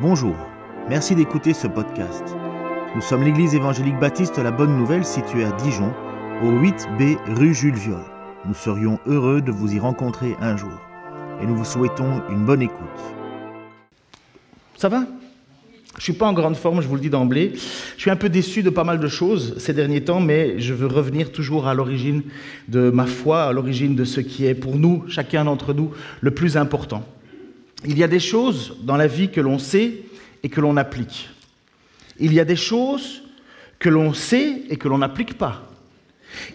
Bonjour, merci d'écouter ce podcast. Nous sommes l'église évangélique baptiste La Bonne Nouvelle située à Dijon, au 8B rue Jules Viol. Nous serions heureux de vous y rencontrer un jour et nous vous souhaitons une bonne écoute. Ça va? Je suis pas en grande forme, je vous le dis d'emblée. Je suis un peu déçu de pas mal de choses ces derniers temps, mais je veux revenir toujours à l'origine de ma foi, à l'origine de ce qui est pour nous, chacun d'entre nous, le plus important. Il y a des choses dans la vie que l'on sait et que l'on applique. Il y a des choses que l'on sait et que l'on n'applique pas.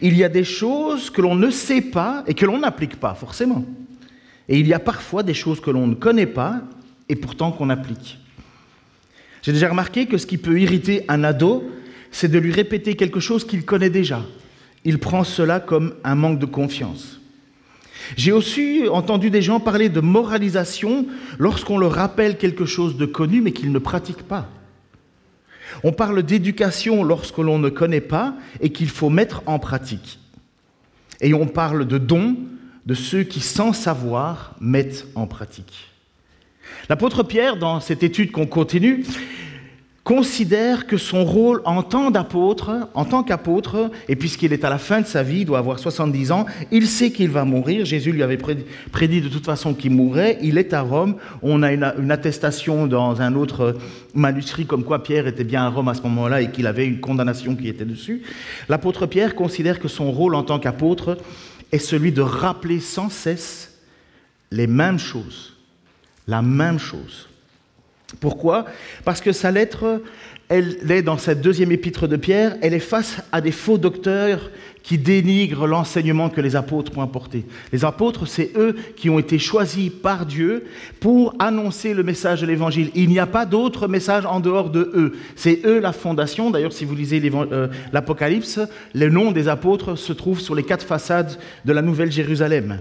Il y a des choses que l'on ne sait pas et que l'on n'applique pas, forcément. Et il y a parfois des choses que l'on ne connaît pas et pourtant qu'on applique. J'ai déjà remarqué que ce qui peut irriter un ado, c'est de lui répéter quelque chose qu'il connaît déjà. Il prend cela comme un manque de confiance. J'ai aussi entendu des gens parler de moralisation lorsqu'on leur rappelle quelque chose de connu mais qu'ils ne pratiquent pas. On parle d'éducation lorsque l'on ne connaît pas et qu'il faut mettre en pratique. Et on parle de dons de ceux qui, sans savoir, mettent en pratique. L'apôtre Pierre, dans cette étude qu'on continue, considère que son rôle en tant d'apôtre, en tant qu'apôtre, et puisqu'il est à la fin de sa vie, il doit avoir 70 ans, il sait qu'il va mourir. Jésus lui avait prédit de toute façon qu'il mourrait. Il est à Rome. On a une, attestation dans un autre manuscrit comme quoi Pierre était bien à Rome à ce moment-là et qu'il avait une condamnation qui était dessus. L'apôtre Pierre considère que son rôle en tant qu'apôtre est celui de rappeler sans cesse les mêmes choses, la même chose. Pourquoi? Parce que sa lettre, elle est dans cette deuxième épître de Pierre, elle est face à des faux docteurs qui dénigrent l'enseignement que les apôtres ont apporté. Les apôtres, c'est eux qui ont été choisis par Dieu pour annoncer le message de l'Évangile. Il n'y a pas d'autre message en dehors de eux. C'est eux la fondation. D'ailleurs, si vous lisez euh, l'Apocalypse, le nom des apôtres se trouve sur les quatre façades de la Nouvelle Jérusalem.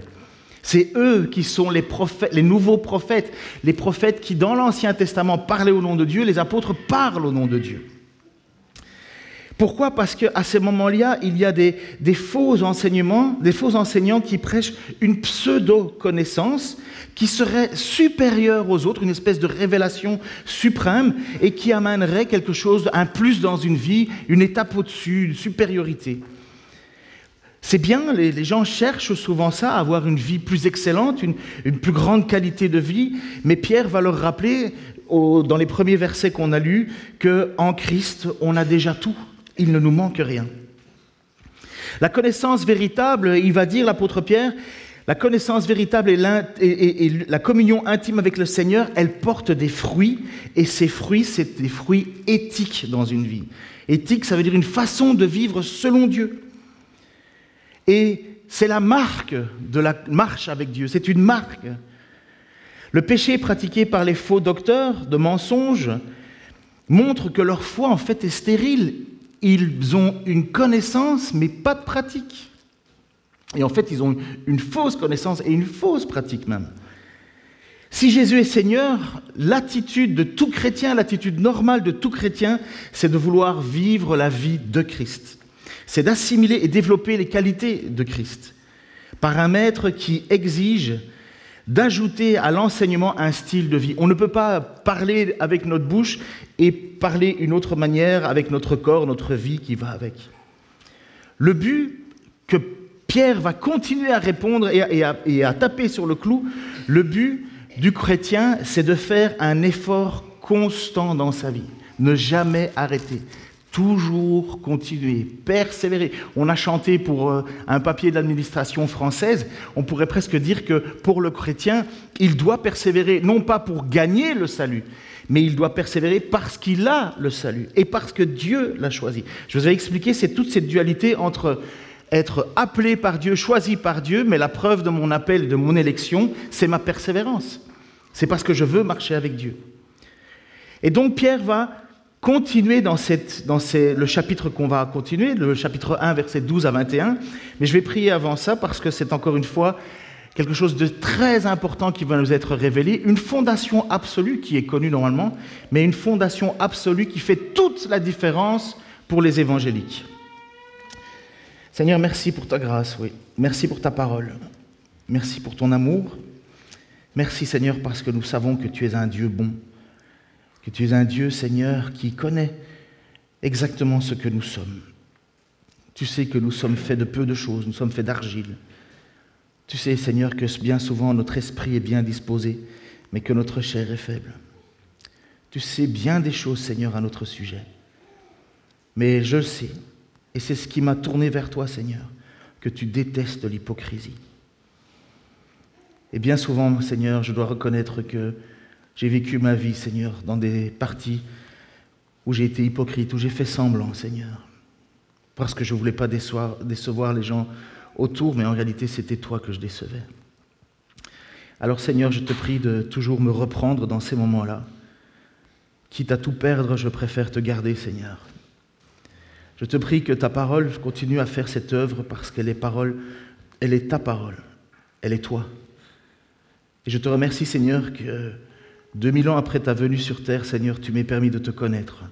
C'est eux qui sont les, nouveaux prophètes, les prophètes qui, dans l'Ancien Testament, parlaient au nom de Dieu, les apôtres parlent au nom de Dieu. Pourquoi? Parce qu'à ces moments-là, il y a des, faux enseignements, des faux enseignants qui prêchent une pseudo-connaissance qui serait supérieure aux autres, une espèce de révélation suprême et qui amènerait quelque chose, un plus dans une vie, une étape au-dessus, une supériorité. C'est bien, les, gens cherchent souvent ça, avoir une vie plus excellente, une, plus grande qualité de vie, mais Pierre va leur rappeler, dans les premiers versets qu'on a lus, qu'en Christ, on a déjà tout, il ne nous manque rien. La connaissance véritable, il va dire l'apôtre Pierre, la connaissance véritable et, et, la communion intime avec le Seigneur, elle porte des fruits, et ces fruits, c'est des fruits éthiques dans une vie. Éthique, ça veut dire une façon de vivre selon Dieu. Et c'est la marque de la marche avec Dieu, c'est une marque. Le péché pratiqué par les faux docteurs de mensonges montre que leur foi en fait est stérile. Ils ont une connaissance mais pas de pratique. Et en fait, ils ont une fausse connaissance et une fausse pratique même. Si Jésus est Seigneur, l'attitude de tout chrétien, l'attitude normale de tout chrétien, c'est de vouloir vivre la vie de Christ c'est d'assimiler et développer les qualités de Christ par un maître qui exige d'ajouter à l'enseignement un style de vie. On ne peut pas parler avec notre bouche et parler une autre manière avec notre corps, notre vie qui va avec. Le but que Pierre va continuer à répondre et à, et à taper sur le clou, le but du chrétien, c'est de faire un effort constant dans sa vie, ne jamais arrêter, toujours continuer, persévérer. On a chanté pour euh, un papier de l'administration française, on pourrait presque dire que pour le chrétien, il doit persévérer, non pas pour gagner le salut, mais il doit persévérer parce qu'il a le salut et parce que Dieu l'a choisi. Je vous ai expliqué, c'est toute cette dualité entre être appelé par Dieu, choisi par Dieu, mais la preuve de mon appel, de mon élection, c'est ma persévérance. C'est parce que je veux marcher avec Dieu. Et donc Pierre va continuer dans, le chapitre qu'on va continuer, le chapitre 1, verset 12 à 21. Mais je vais prier avant ça parce que c'est encore une fois quelque chose de très important qui va nous être révélé, une fondation absolue qui est connue normalement, mais une fondation absolue qui fait toute la différence pour les évangéliques. Seigneur, merci pour ta grâce, oui. Merci pour ta parole. Merci pour ton amour. Merci Seigneur parce que nous savons que tu es un Dieu bon que tu es un Dieu, Seigneur, qui connaît exactement ce que nous sommes. Tu sais que nous sommes faits de peu de choses, nous sommes faits d'argile. Tu sais, Seigneur, que bien souvent notre esprit est bien disposé, mais que notre chair est faible. Tu sais bien des choses, Seigneur, à notre sujet. Mais je sais, et c'est ce qui m'a tourné vers toi, Seigneur, que tu détestes l'hypocrisie. Et bien souvent, Seigneur, je dois reconnaître que j'ai vécu ma vie, Seigneur, dans des parties où j'ai été hypocrite, où j'ai fait semblant, Seigneur, parce que je ne voulais pas décevoir, décevoir les gens autour, mais en réalité, c'était toi que je décevais. Alors, Seigneur, je te prie de toujours me reprendre dans ces moments-là. Quitte à tout perdre, je préfère te garder, Seigneur. Je te prie que ta parole continue à faire cette œuvre parce qu'elle est parole, elle est ta parole, elle est toi. Et je te remercie, Seigneur, que 2000 ans après ta venue sur terre, Seigneur, tu m'es permis de te connaître,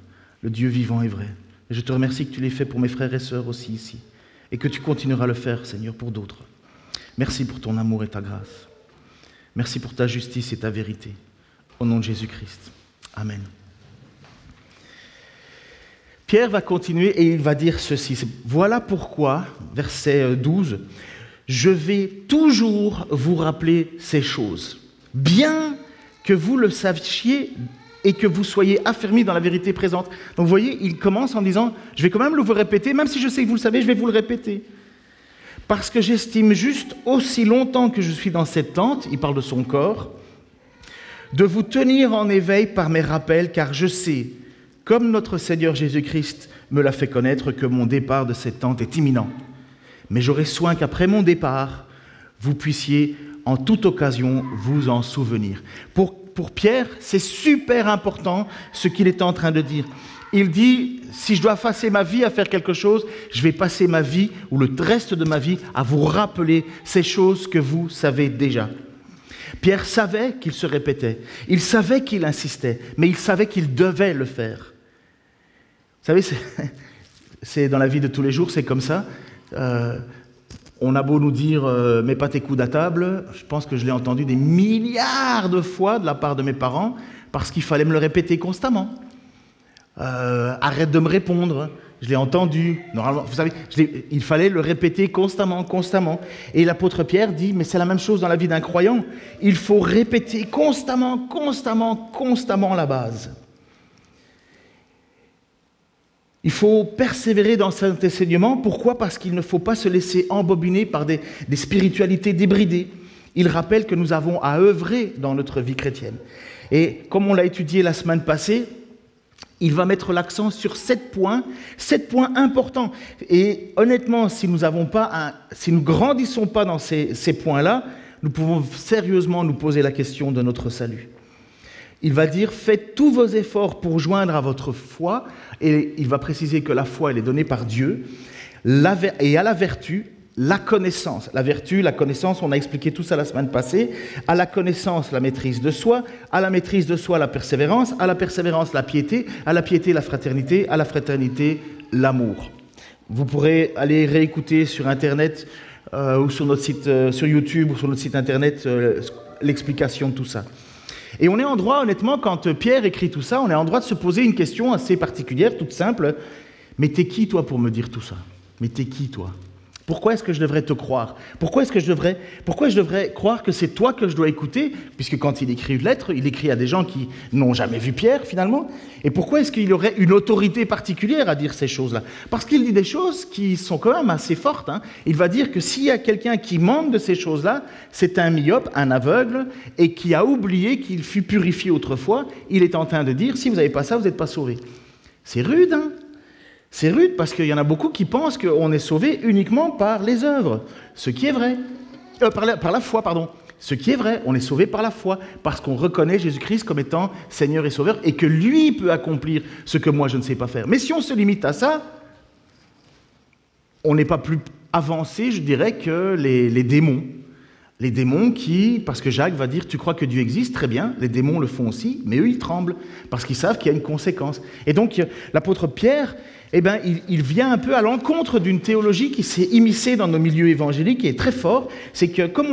le Dieu vivant et vrai. Je te remercie que tu l'aies fait pour mes frères et sœurs aussi ici, et que tu continueras à le faire, Seigneur, pour d'autres. Merci pour ton amour et ta grâce. Merci pour ta justice et ta vérité. Au nom de Jésus-Christ. Amen. Pierre va continuer et il va dire ceci. Voilà pourquoi, verset 12, je vais toujours vous rappeler ces choses, bien que vous le sachiez et que vous soyez affermis dans la vérité présente. Donc vous voyez, il commence en disant, je vais quand même le vous répéter, même si je sais que vous le savez, je vais vous le répéter. Parce que j'estime juste aussi longtemps que je suis dans cette tente, il parle de son corps, de vous tenir en éveil par mes rappels, car je sais, comme notre Seigneur Jésus-Christ me l'a fait connaître, que mon départ de cette tente est imminent. Mais j'aurai soin qu'après mon départ, vous puissiez en toute occasion vous en souvenir. Pour, pour Pierre, c'est super important ce qu'il est en train de dire. Il dit, si je dois passer ma vie à faire quelque chose, je vais passer ma vie, ou le reste de ma vie, à vous rappeler ces choses que vous savez déjà. Pierre savait qu'il se répétait, il savait qu'il insistait, mais il savait qu'il devait le faire. Vous savez, c'est dans la vie de tous les jours, c'est comme ça. Euh, on a beau nous dire euh, mets pas tes coudes à table, je pense que je l'ai entendu des milliards de fois de la part de mes parents parce qu'il fallait me le répéter constamment. Euh, arrête de me répondre. Je l'ai entendu. Normalement, vous savez, il fallait le répéter constamment, constamment. Et l'apôtre Pierre dit, mais c'est la même chose dans la vie d'un croyant. Il faut répéter constamment, constamment, constamment la base. Il faut persévérer dans cet enseignement. Pourquoi? Parce qu'il ne faut pas se laisser embobiner par des, spiritualités débridées. Il rappelle que nous avons à œuvrer dans notre vie chrétienne. Et comme on l'a étudié la semaine passée, il va mettre l'accent sur sept points, sept points importants. Et honnêtement, si nous avons pas si nous grandissons pas dans ces points-là, nous pouvons sérieusement nous poser la question de notre salut il va dire faites tous vos efforts pour joindre à votre foi, et il va préciser que la foi, elle est donnée par Dieu, et à la vertu, la connaissance. La vertu, la connaissance, on a expliqué tout ça la semaine passée. À la connaissance, la maîtrise de soi. À la maîtrise de soi, la persévérance. À la persévérance, la piété. À la piété, la fraternité. À la fraternité, l'amour. Vous pourrez aller réécouter sur Internet euh, ou sur notre site, euh, sur YouTube ou sur notre site Internet euh, l'explication de tout ça. Et on est en droit, honnêtement, quand Pierre écrit tout ça, on est en droit de se poser une question assez particulière, toute simple. Mais t'es qui, toi, pour me dire tout ça? Mais t'es qui, toi? Pourquoi est-ce que je devrais te croire? Pourquoi est-ce que je devrais, croire que c'est toi que je dois écouter? Puisque quand il écrit une lettre, il écrit à des gens qui n'ont jamais vu Pierre finalement. Et pourquoi est-ce qu'il aurait une autorité particulière à dire ces choses-là? Parce qu'il dit des choses qui sont quand même assez fortes. Hein. Il va dire que s'il y a quelqu'un qui manque de ces choses-là, c'est un myope, un aveugle, et qui a oublié qu'il fut purifié autrefois. Il est en train de dire, si vous n'avez pas ça, vous n'êtes pas sauvé. C'est rude, hein c'est rude parce qu'il y en a beaucoup qui pensent qu'on est sauvé uniquement par les œuvres, ce qui est vrai. Euh, par, la, foi, pardon. Ce qui est vrai, on est sauvé par la foi, parce qu'on reconnaît Jésus-Christ comme étant Seigneur et Sauveur, et que lui peut accomplir ce que moi je ne sais pas faire. Mais si on se limite à ça, on n'est pas plus avancé, je dirais, que les, les démons. Les démons qui, parce que Jacques va dire, tu crois que Dieu existe, très bien, les démons le font aussi, mais eux, ils tremblent, parce qu'ils savent qu'il y a une conséquence. Et donc, l'apôtre Pierre, eh ben, il, vient un peu à l'encontre d'une théologie qui s'est immiscée dans nos milieux évangéliques et est très fort. C'est que comme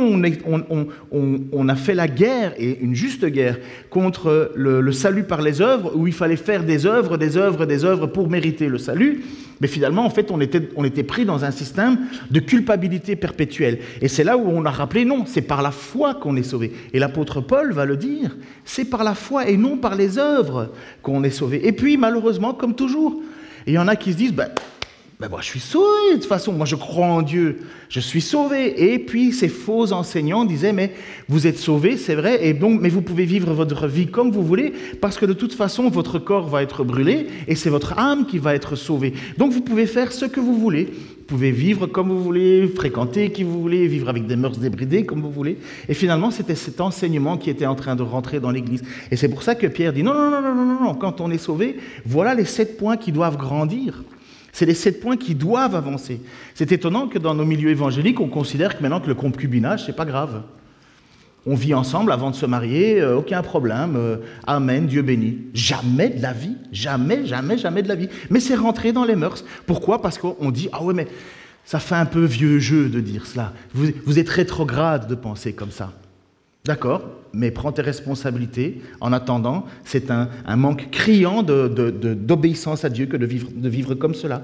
on, a fait la guerre, et une juste guerre, contre le, salut par les œuvres, où il fallait faire des œuvres, des œuvres, des œuvres pour mériter le salut, mais finalement, en fait, on était, on était pris dans un système de culpabilité perpétuelle. Et c'est là où on a rappelé, non, c'est par la foi qu'on est sauvé. Et l'apôtre Paul va le dire, c'est par la foi et non par les œuvres qu'on est sauvé. Et puis, malheureusement, comme toujours, et il y en a qui se disent, ben, ben moi je suis sauvé, de toute façon, moi je crois en Dieu, je suis sauvé. Et puis ces faux enseignants disaient, mais vous êtes sauvé, c'est vrai, et donc, mais vous pouvez vivre votre vie comme vous voulez, parce que de toute façon, votre corps va être brûlé, et c'est votre âme qui va être sauvée. Donc vous pouvez faire ce que vous voulez. Vous pouvez vivre comme vous voulez, fréquenter qui vous voulez, vivre avec des mœurs débridées comme vous voulez. Et finalement, c'était cet enseignement qui était en train de rentrer dans l'Église. Et c'est pour ça que Pierre dit non, non, non, non, non, non, quand on est sauvé, voilà les sept points qui doivent grandir. C'est les sept points qui doivent avancer. C'est étonnant que dans nos milieux évangéliques, on considère que maintenant que le concubinage, c'est pas grave. On vit ensemble avant de se marier, euh, aucun problème. Euh, amen, Dieu béni. Jamais de la vie, jamais, jamais, jamais de la vie. Mais c'est rentré dans les mœurs. Pourquoi? Parce qu'on dit ah ouais mais ça fait un peu vieux jeu de dire cela. Vous, vous êtes rétrograde de penser comme ça. D'accord, mais prends tes responsabilités. En attendant, c'est un, manque criant d'obéissance à Dieu que de vivre, de vivre comme cela.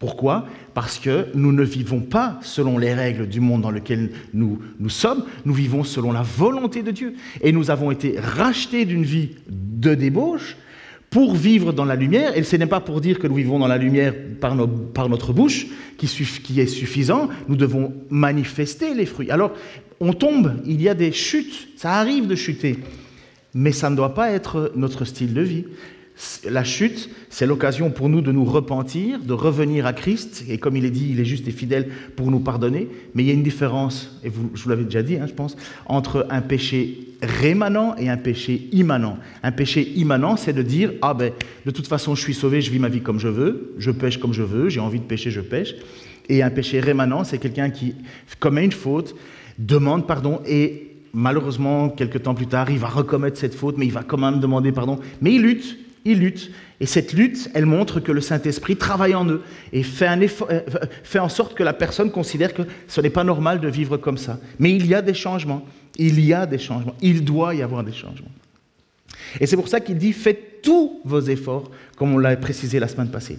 Pourquoi? Parce que nous ne vivons pas selon les règles du monde dans lequel nous, nous sommes, nous vivons selon la volonté de Dieu. Et nous avons été rachetés d'une vie de débauche pour vivre dans la lumière, et ce n'est pas pour dire que nous vivons dans la lumière par, notre bouche, qui, est suffisant, nous devons manifester les fruits. Alors, on tombe, il y a des chutes, ça arrive de chuter, mais ça ne doit pas être notre style de vie. La chute, c'est l'occasion pour nous de nous repentir, de revenir à Christ, et comme il est dit, il est juste et fidèle pour nous pardonner. Mais il y a une différence, et vous, je vous l'avais déjà dit, hein, je pense, entre un péché rémanent et un péché immanent. Un péché immanent, c'est de dire ah ben de toute façon je suis sauvé, je vis ma vie comme je veux, je pêche comme je veux, j'ai envie de pécher, je pêche. Et un péché rémanent, c'est quelqu'un qui commet une faute, demande pardon et malheureusement, quelques temps plus tard, il va recommettre cette faute, mais il va quand même demander pardon. Mais il lutte, il lutte. Et cette lutte, elle montre que le Saint-Esprit travaille en eux et euh, fait en sorte que la personne considère que ce n'est pas normal de vivre comme ça. Mais il y a des changements. Il y a des changements. Il doit y avoir des changements. Et c'est pour ça qu'il dit faites tous vos efforts, comme on l'a précisé la semaine passée.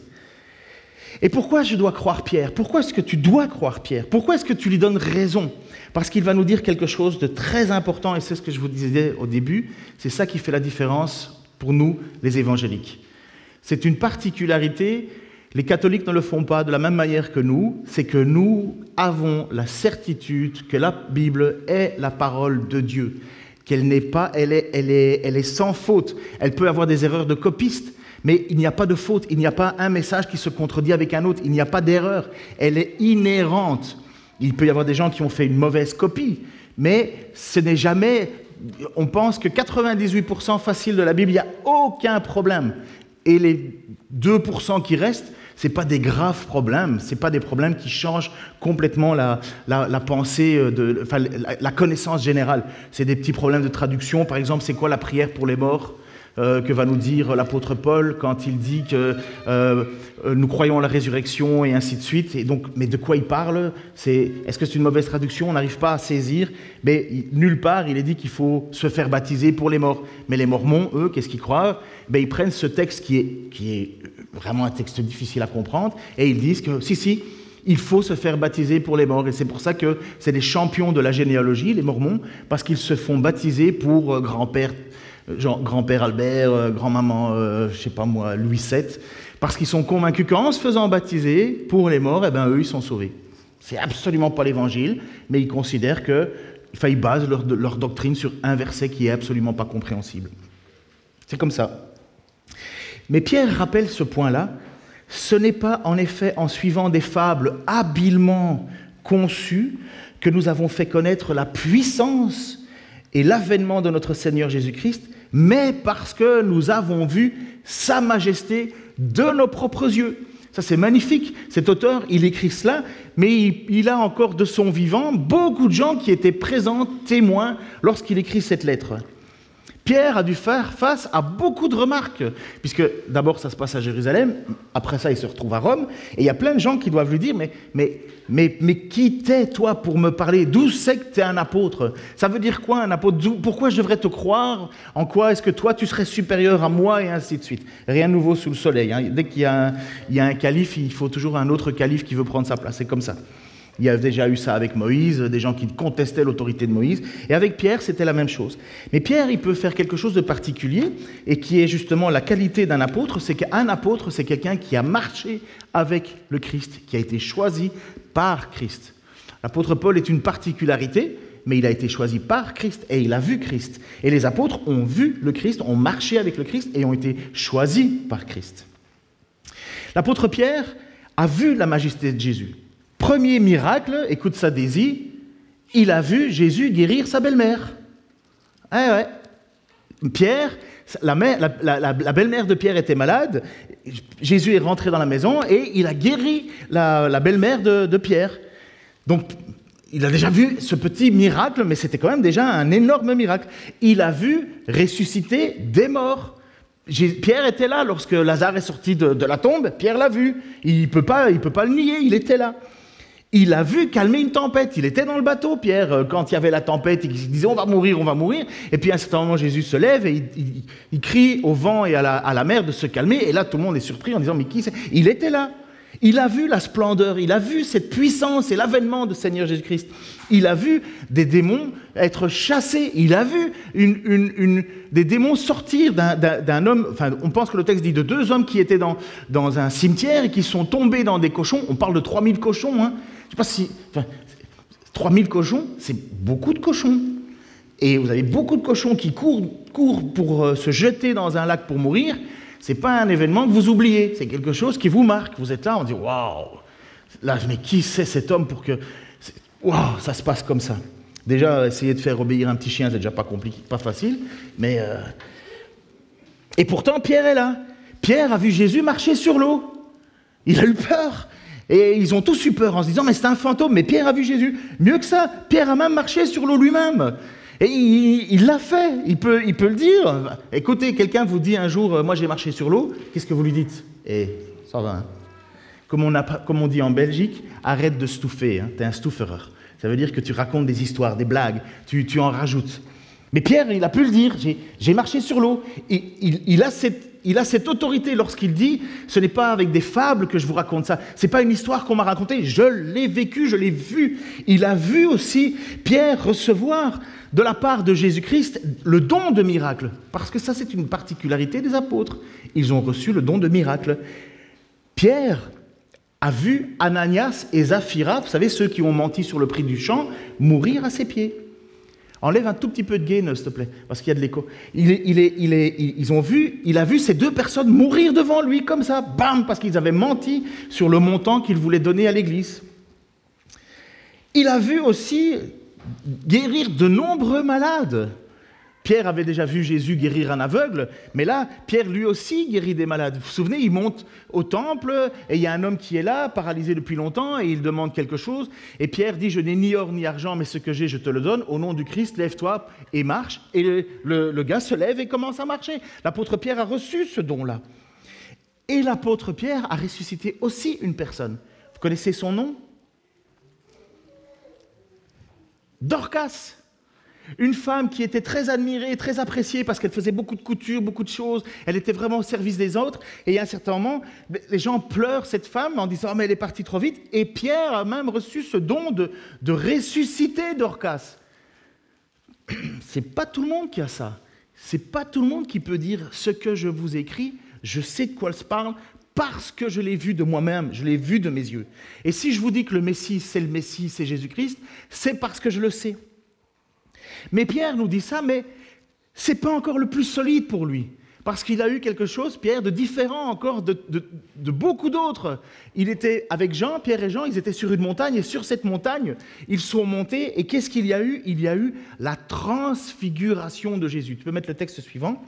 Et pourquoi je dois croire Pierre? Pourquoi est-ce que tu dois croire Pierre? Pourquoi est-ce que tu lui donnes raison? Parce qu'il va nous dire quelque chose de très important, et c'est ce que je vous disais au début, c'est ça qui fait la différence pour nous, les évangéliques. C'est une particularité, les catholiques ne le font pas de la même manière que nous, c'est que nous avons la certitude que la Bible est la parole de Dieu, qu'elle n'est pas, elle est, elle, est, elle est sans faute. Elle peut avoir des erreurs de copiste, mais il n'y a pas de faute, il n'y a pas un message qui se contredit avec un autre, il n'y a pas d'erreur, elle est inhérente. Il peut y avoir des gens qui ont fait une mauvaise copie, mais ce n'est jamais on pense que 98% facile de la Bible, il n'y a aucun problème. Et les 2% qui restent, ce pas des graves problèmes, ce pas des problèmes qui changent complètement la, pensée, euh, de, la connaissance générale. C'est des petits problèmes de traduction. Par exemple, c'est quoi la prière pour les morts? Euh, que va nous dire l'apôtre Paul quand il dit que euh, nous croyons à la résurrection et ainsi de suite. Et donc, mais de quoi il parle? C'est est-ce que c'est une mauvaise traduction? On n'arrive pas à saisir. Mais nulle part il est dit qu'il faut se faire baptiser pour les morts. Mais les Mormons, eux, qu'est-ce qu'ils croient? Ben, ils prennent ce texte qui est qui est vraiment un texte difficile à comprendre et ils disent que si si il faut se faire baptiser pour les morts. Et c'est pour ça que c'est des champions de la généalogie, les Mormons, parce qu'ils se font baptiser pour euh, grand-père genre grand-père Albert, euh, grand-maman, euh, je sais pas moi, Louis VII, parce qu'ils sont convaincus qu'en se faisant baptiser pour les morts, eh ben, eux, ils sont sauvés. C'est absolument pas l'évangile, mais ils considèrent que, ils basent leur, leur doctrine sur un verset qui est absolument pas compréhensible. C'est comme ça. Mais Pierre rappelle ce point-là. Ce n'est pas en effet en suivant des fables habilement conçues que nous avons fait connaître la puissance et l'avènement de notre Seigneur Jésus-Christ, mais parce que nous avons vu Sa Majesté de nos propres yeux. Ça, c'est magnifique. Cet auteur, il écrit cela, mais il, a encore de son vivant beaucoup de gens qui étaient présents, témoins, lorsqu'il écrit cette lettre. Pierre a dû faire face à beaucoup de remarques, puisque d'abord ça se passe à Jérusalem, après ça il se retrouve à Rome, et il y a plein de gens qui doivent lui dire, mais, qui t'es toi pour me parler? D'où c'est que tu es un apôtre? Ça veut dire quoi un apôtre? Pourquoi je devrais te croire? En quoi est-ce que toi tu serais supérieur à moi? Et ainsi de suite. Rien de nouveau sous le soleil. Hein. Dès qu'il y a un calife, il faut toujours un autre calife qui veut prendre sa place. C'est comme ça. Il y a déjà eu ça avec Moïse, des gens qui contestaient l'autorité de Moïse. Et avec Pierre, c'était la même chose. Mais Pierre, il peut faire quelque chose de particulier et qui est justement la qualité d'un apôtre. C'est qu'un apôtre, c'est quelqu'un qui a marché avec le Christ, qui a été choisi par Christ. L'apôtre Paul est une particularité, mais il a été choisi par Christ et il a vu Christ. Et les apôtres ont vu le Christ, ont marché avec le Christ et ont été choisis par Christ. L'apôtre Pierre a vu la majesté de Jésus. Premier miracle, écoute ça Daisy, il a vu Jésus guérir sa belle-mère. Eh ouais. Pierre, la, belle-mère de Pierre était malade, Jésus est rentré dans la maison et il a guéri la, belle-mère de, Pierre. Donc, il a déjà vu ce petit miracle, mais c'était quand même déjà un énorme miracle. Il a vu ressusciter des morts. Pierre était là lorsque Lazare est sorti de, la tombe. Pierre l'a vu. Il ne peut, il peut pas le nier, il était là. Il a vu calmer une tempête. Il était dans le bateau, Pierre, euh, quand il y avait la tempête. Il disait On va mourir, on va mourir. Et puis à un certain moment, Jésus se lève et il, crie au vent et à la, mer de se calmer. Et là, tout le monde est surpris en disant Mais qui c'est? Il était là. Il a vu la splendeur, il a vu cette puissance et l'avènement de Seigneur Jésus-Christ. Il a vu des démons être chassés. Il a vu des démons sortir d'un homme. Enfin, on pense que le texte dit de deux hommes qui étaient dans, un cimetière et qui sont tombés dans des cochons. On parle de 3000 cochons. Hein. Je sais pas si. Enfin, 3000 cochons, c'est beaucoup de cochons. Et vous avez beaucoup de cochons qui courent, courent pour euh, se jeter dans un lac pour mourir. N'est pas un événement que vous oubliez, c'est quelque chose qui vous marque. Vous êtes là, on dit waouh Là, mais qui c'est cet homme pour que. Waouh, ça se passe comme ça. Déjà, essayer de faire obéir un petit chien, c'est déjà pas compliqué, pas facile. Mais. Euh, et pourtant, Pierre est là. Pierre a vu Jésus marcher sur l'eau. Il a eu peur. Et ils ont tous eu peur en se disant, mais c'est un fantôme, mais Pierre a vu Jésus. Mieux que ça, Pierre a même marché sur l'eau lui-même. Et il l'a fait, il peut, il peut le dire. Écoutez, quelqu'un vous dit un jour, euh, moi j'ai marché sur l'eau, qu'est-ce que vous lui dites? Eh, ça va. Hein. Comme, on dit en Belgique, arrête de stouffer, hein, tu es un stouffereur. Ça veut dire que tu racontes des histoires, des blagues, tu, en rajoutes. Mais Pierre, il a pu le dire, j'ai marché sur l'eau. Il, il, a cette il a cette autorité lorsqu'il dit ce n'est pas avec des fables que je vous raconte ça, ce n'est pas une histoire qu'on m'a racontée, je l'ai vécu, je l'ai vu. Il a vu aussi Pierre recevoir de la part de Jésus-Christ le don de miracle, parce que ça c'est une particularité des apôtres. Ils ont reçu le don de miracle. Pierre a vu Ananias et Zaphira, vous savez ceux qui ont menti sur le prix du champ, mourir à ses pieds. Enlève un tout petit peu de gain, s'il te plaît, parce qu'il y a de l'écho. Il, ils ont vu, il a vu ces deux personnes mourir devant lui comme ça, bam, parce qu'ils avaient menti sur le montant qu'ils voulaient donner à l'Église. Il a vu aussi guérir de nombreux malades. Pierre avait déjà vu Jésus guérir un aveugle, mais là, Pierre lui aussi guérit des malades. Vous vous souvenez, il monte au temple et il y a un homme qui est là, paralysé depuis longtemps, et il demande quelque chose. Et Pierre dit, je n'ai ni or ni argent, mais ce que j'ai, je te le donne. Au nom du Christ, lève-toi et marche. Et le, le gars se lève et commence à marcher. L'apôtre Pierre a reçu ce don-là. Et l'apôtre Pierre a ressuscité aussi une personne. Vous connaissez son nom? Dorcas. Une femme qui était très admirée, très appréciée parce qu'elle faisait beaucoup de couture, beaucoup de choses. Elle était vraiment au service des autres. Et à un certain moment, les gens pleurent cette femme en disant oh, mais elle est partie trop vite. Et Pierre a même reçu ce don de, de ressusciter Dorcas. C'est pas tout le monde qui a ça. C'est pas tout le monde qui peut dire ce que je vous écris. Je sais de quoi elle se parle parce que je l'ai vu de moi-même, je l'ai vu de mes yeux. Et si je vous dis que le Messie, c'est le Messie, c'est Jésus-Christ, c'est parce que je le sais. Mais Pierre nous dit ça, mais ce n'est pas encore le plus solide pour lui. Parce qu'il a eu quelque chose, Pierre, de différent encore de, beaucoup d'autres. Il était avec Jean, Pierre et Jean, ils étaient sur une montagne, et sur cette montagne, ils sont montés, et qu'est-ce qu'il y a eu? Il y a eu la transfiguration de Jésus. Tu peux mettre le texte suivant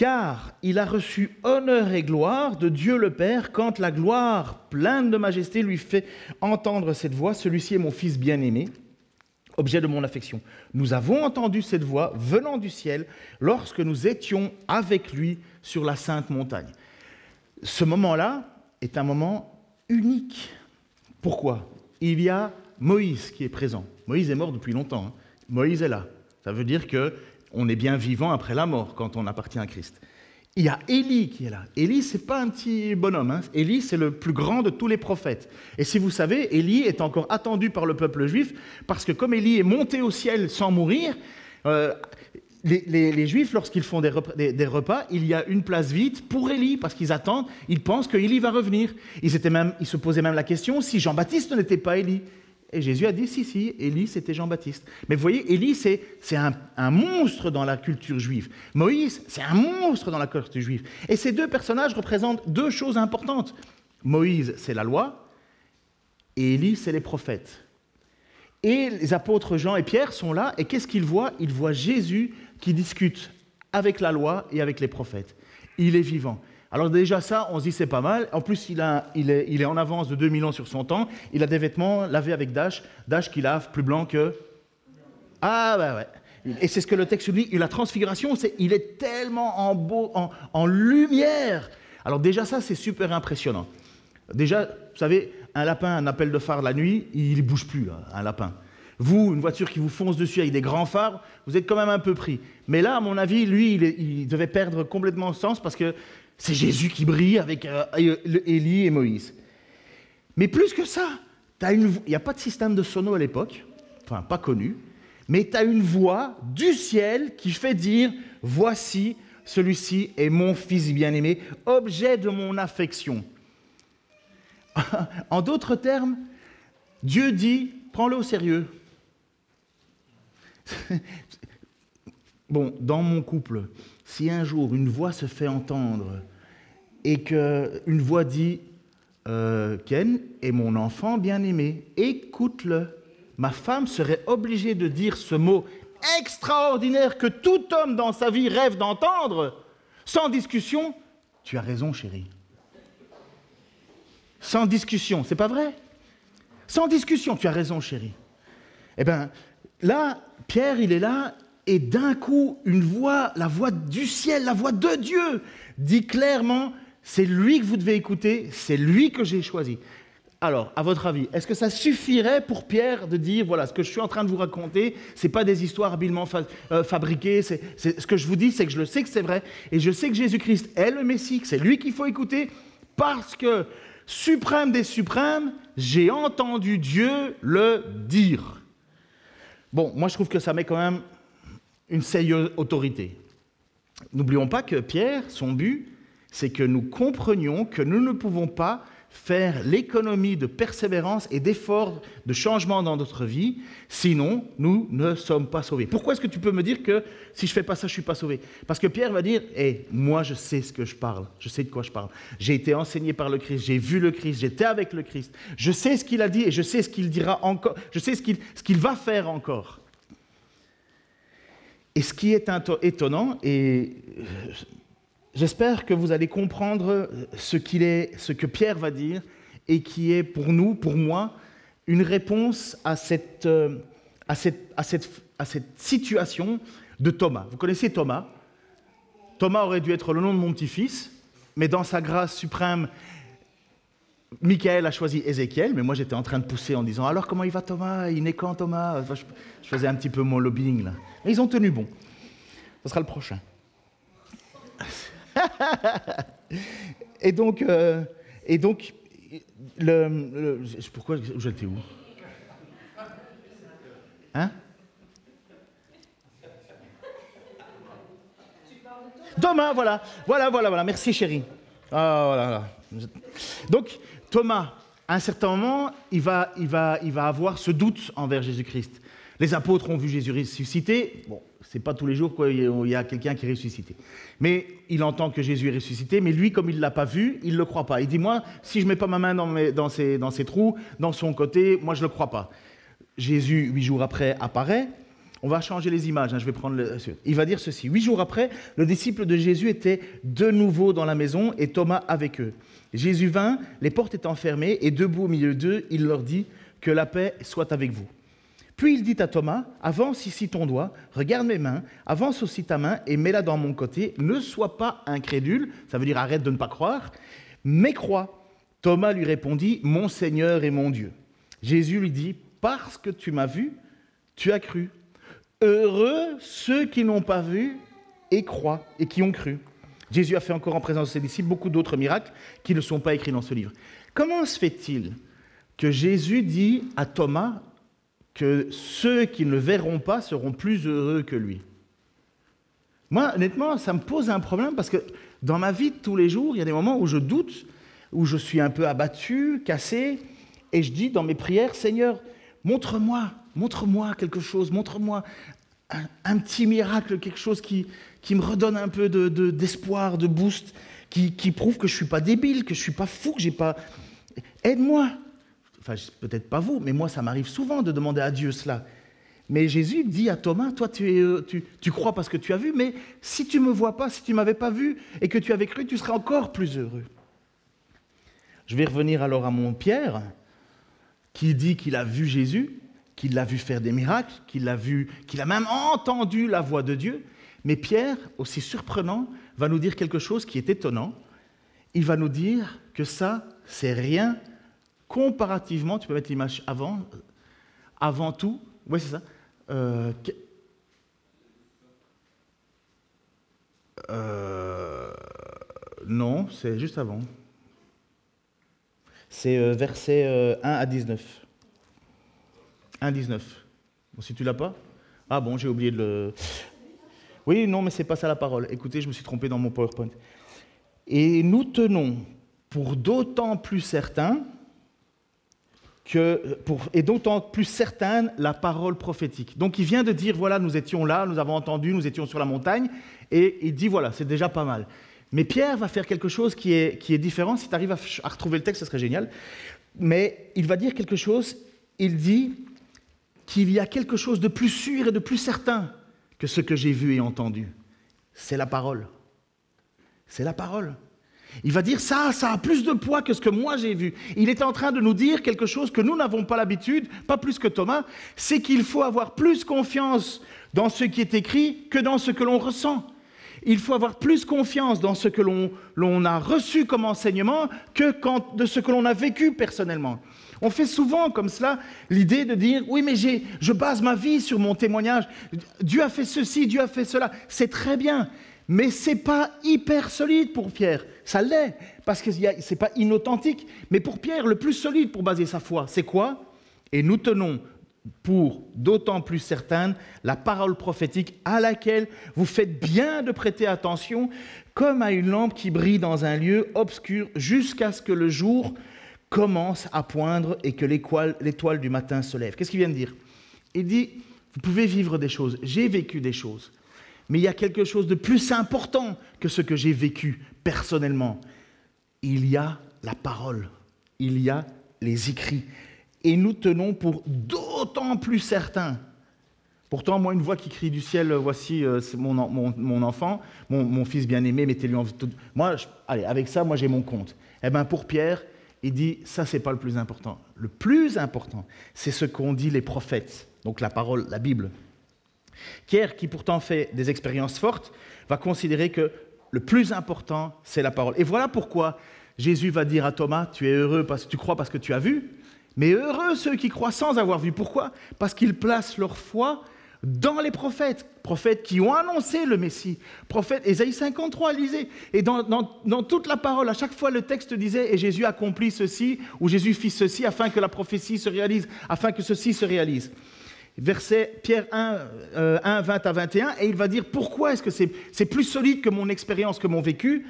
car il a reçu honneur et gloire de Dieu le Père quand la gloire pleine de majesté lui fait entendre cette voix, celui-ci est mon fils bien-aimé, objet de mon affection. Nous avons entendu cette voix venant du ciel lorsque nous étions avec lui sur la sainte montagne. Ce moment-là est un moment unique. Pourquoi? Il y a Moïse qui est présent. Moïse est mort depuis longtemps. Hein. Moïse est là. Ça veut dire que on est bien vivant après la mort quand on appartient à Christ. Il y a Élie qui est là. Élie, c'est pas un petit bonhomme. Hein. Élie, c'est le plus grand de tous les prophètes. Et si vous savez, Élie est encore attendu par le peuple juif parce que comme Élie est monté au ciel sans mourir, euh, les, Juifs, lorsqu'ils font des repas, il y a une place vide pour Élie parce qu'ils attendent, ils pensent qu'Élie va revenir. Ils, se posaient même la question si Jean-Baptiste n'était pas Élie. Et Jésus a dit, si, si, Élie, c'était Jean-Baptiste. Mais vous voyez, Élie, c'est, un, un, monstre dans la culture juive. Moïse, c'est un monstre dans la culture juive. Et ces deux personnages représentent deux choses importantes. Moïse, c'est la loi, et Élie, c'est les prophètes. Et les apôtres Jean et Pierre sont là, et qu'est-ce qu'ils voient? Ils voient Jésus qui discute avec la loi et avec les prophètes. Il est vivant. Alors déjà ça, on se dit c'est pas mal. En plus, il, est, en avance de 2000 ans sur son temps. Il a des vêtements lavés avec Dash. Dash qui lave plus blanc que... Ah bah ouais. Et c'est ce que le texte dit. La transfiguration, c'est il est tellement en beau, en, lumière. Alors déjà ça, c'est super impressionnant. Déjà, vous savez, un lapin, un appel de phare la nuit, il ne bouge plus, un lapin. Vous, une voiture qui vous fonce dessus avec des grands phares, vous êtes quand même un peu pris. Mais là, à mon avis, lui, il, devait perdre complètement sens parce que c'est Jésus qui brille avec euh, Élie et Moïse. Mais plus que ça, il n'y a pas de système de sono à l'époque, enfin pas connu, mais tu as une voix du ciel qui fait dire, voici, celui-ci est mon fils bien-aimé, objet de mon affection. en d'autres termes, Dieu dit, prends-le au sérieux. bon, dans mon couple, si un jour une voix se fait entendre et qu'une voix dit euh, Ken est mon enfant bien-aimé, écoute-le. Ma femme serait obligée de dire ce mot extraordinaire que tout homme dans sa vie rêve d'entendre, sans discussion. Tu as raison, chérie. Sans discussion, c'est pas vrai? Sans discussion, tu as raison, chérie. Eh bien, là, Pierre, il est là, et d'un coup, une voix, la voix du ciel, la voix de Dieu, dit clairement c'est lui que vous devez écouter, c'est lui que j'ai choisi. Alors, à votre avis, est-ce que ça suffirait pour Pierre de dire, voilà, ce que je suis en train de vous raconter, ce n'est pas des histoires habilement euh, fabriquées, c'est, ce que je vous dis, c'est que je le sais que c'est vrai, et je sais que Jésus-Christ est le Messie, que c'est lui qu'il faut écouter, parce que, suprême des suprêmes, j'ai entendu Dieu le dire. Bon, moi je trouve que ça met quand même une sérieuse autorité. N'oublions pas que Pierre, son but, c'est que nous comprenions que nous ne pouvons pas faire l'économie de persévérance et d'efforts de changement dans notre vie, sinon nous ne sommes pas sauvés. Pourquoi est-ce que tu peux me dire que si je fais pas ça, je suis pas sauvé? Parce que Pierre va dire "Eh, moi je sais ce que je parle, je sais de quoi je parle. J'ai été enseigné par le Christ, j'ai vu le Christ, j'étais avec le Christ. Je sais ce qu'il a dit et je sais ce qu'il dira encore, je sais ce qu'il va faire encore." Et ce qui est étonnant et J'espère que vous allez comprendre ce, ce que Pierre va dire et qui est pour nous, pour moi, une réponse à cette, euh, à cette, à cette, à cette situation de Thomas. Vous connaissez Thomas? Thomas aurait dû être le nom de mon petit-fils, mais dans sa grâce suprême, Michael a choisi Ézéchiel, mais moi j'étais en train de pousser en disant Alors comment il va Thomas? Il naît quand Thomas? Je, je, faisais un petit peu mon lobbying là. Mais ils ont tenu bon. Ce sera le prochain. et donc, euh, et donc le, pourquoi j'étais où? Hein? Thomas, voilà, voilà, voilà, voilà. Merci, chérie. Ah, voilà, Donc, Thomas, à un certain moment, il va, il, va, il va avoir ce doute envers Jésus-Christ. Les apôtres ont vu Jésus ressuscité. Bon, c'est pas tous les jours qu'il y a quelqu'un qui est ressuscité. Mais il entend que Jésus est ressuscité, mais lui, comme il ne l'a pas vu, il ne le croit pas. Il dit, moi, si je mets pas ma main dans, dans, ces, trous, dans son côté, moi, je ne le crois pas. Jésus, huit jours après, apparaît. On va changer les images, hein, je vais prendre le... Il va dire ceci. Huit jours après, le disciple de Jésus était de nouveau dans la maison et Thomas avec eux. Jésus vint, les portes étant fermées, et debout au milieu d'eux, il leur dit, que la paix soit avec vous. Puis il dit à Thomas, avance ici ton doigt, regarde mes mains, avance aussi ta main et mets-la dans mon côté. Ne sois pas incrédule, ça veut dire arrête de ne pas croire, mais crois. Thomas lui répondit, mon Seigneur et mon Dieu. Jésus lui dit, parce que tu m'as vu, tu as cru. Heureux ceux qui n'ont pas vu et croient et qui ont cru. Jésus a fait encore en présence de ses disciples beaucoup d'autres miracles qui ne sont pas écrits dans ce livre. Comment se fait-il que Jésus dit à Thomas que ceux qui ne verront pas seront plus heureux que lui Moi, honnêtement, ça me pose un problème parce que dans ma vie de tous les jours, il y a des moments où je doute, où je suis un peu abattu, cassé, et je dis dans mes prières, Seigneur, montre-moi, montre-moi quelque chose, montre-moi un, petit miracle, quelque chose qui, qui me redonne un peu d'espoir, de, de, boost, qui, qui, prouve que je ne suis pas débile, que je ne suis pas fou, que j'ai pas... Aide-moi. Peut-être pas vous, mais moi, ça m'arrive souvent de demander à Dieu cela. Mais Jésus dit à Thomas, toi, tu, es, euh, tu, tu crois parce que tu as vu, mais si tu ne me vois pas, si tu ne m'avais pas vu et que tu avais cru, tu serais encore plus heureux. Je vais revenir alors à mon Pierre, qui dit qu'il a vu Jésus, qu'il l'a vu faire des miracles, qu'il l'a vu, qu'il a même entendu la voix de Dieu. Mais Pierre, aussi surprenant, va nous dire quelque chose qui est étonnant. Il va nous dire que ça, c'est rien comparativement, tu peux mettre l'image avant, avant tout, oui c'est ça, euh, euh, non, c'est juste avant. C'est euh, verset 1 à 19. 1,19. Bon, si tu l'as pas Ah bon, j'ai oublié de le. Oui, non, mais c'est pas ça la parole. Écoutez, je me suis trompé dans mon PowerPoint. Et nous tenons pour d'autant plus certains et d'autant plus certaine la parole prophétique. Donc il vient de dire, voilà, nous étions là, nous avons entendu, nous étions sur la montagne, et il dit, voilà, c'est déjà pas mal. Mais Pierre va faire quelque chose qui est, qui est différent. Si tu arrives à, à retrouver le texte, ce serait génial. Mais il va dire quelque chose, il dit, qu'il y a quelque chose de plus sûr et de plus certain que ce que j'ai vu et entendu. C'est la parole. C'est la parole. Il va dire ça, ça a plus de poids que ce que moi j'ai vu. Il est en train de nous dire quelque chose que nous n'avons pas l'habitude, pas plus que Thomas, c'est qu'il faut avoir plus confiance dans ce qui est écrit que dans ce que l'on ressent. Il faut avoir plus confiance dans ce que l'on a reçu comme enseignement que de ce que l'on a vécu personnellement. On fait souvent comme cela l'idée de dire oui mais je base ma vie sur mon témoignage. Dieu a fait ceci, Dieu a fait cela. C'est très bien, mais c'est pas hyper solide pour Pierre. Ça l'est parce que c'est pas inauthentique. Mais pour Pierre, le plus solide pour baser sa foi, c'est quoi? Et nous tenons pour d'autant plus certaine la parole prophétique à laquelle vous faites bien de prêter attention, comme à une lampe qui brille dans un lieu obscur jusqu'à ce que le jour commence à poindre et que l'étoile du matin se lève. Qu'est-ce qu'il vient de dire? Il dit, vous pouvez vivre des choses, j'ai vécu des choses, mais il y a quelque chose de plus important que ce que j'ai vécu personnellement. Il y a la parole, il y a les écrits, et nous tenons pour d'autant plus certains. Pourtant, moi, une voix qui crie du ciel, voici euh, mon, mon, enfant, mon, fils bien-aimé, mettez-lui en... Moi, allez, avec ça, moi, j'ai mon compte. Eh bien, pour Pierre, il dit, ça, c'est pas le plus important. Le plus important, c'est ce qu'ont dit les prophètes, donc la parole, la Bible. Pierre, qui pourtant fait des expériences fortes, va considérer que le plus important, c'est la parole. Et voilà pourquoi Jésus va dire à Thomas, tu es heureux parce que tu crois parce que tu as vu, mais heureux ceux qui croient sans avoir vu. Pourquoi? Parce qu'ils placent leur foi dans les prophètes, prophètes qui ont annoncé le Messie. Prophète, Ésaïe 53, lisez. Et dans, toute la parole, à chaque fois, le texte disait, et Jésus accomplit ceci, ou Jésus fit ceci, afin que la prophétie se réalise, afin que ceci se réalise. Verset Pierre 1, 1 20 à 21, et il va dire, pourquoi est-ce que c'est plus solide que mon expérience, que mon vécu?